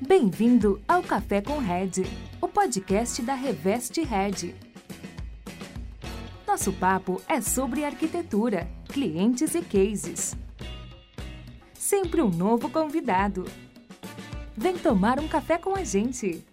Bem-vindo ao Café com Red, o podcast da Reveste Red. Nosso papo é sobre arquitetura, clientes e cases. Sempre um novo convidado. Vem tomar um café com a gente.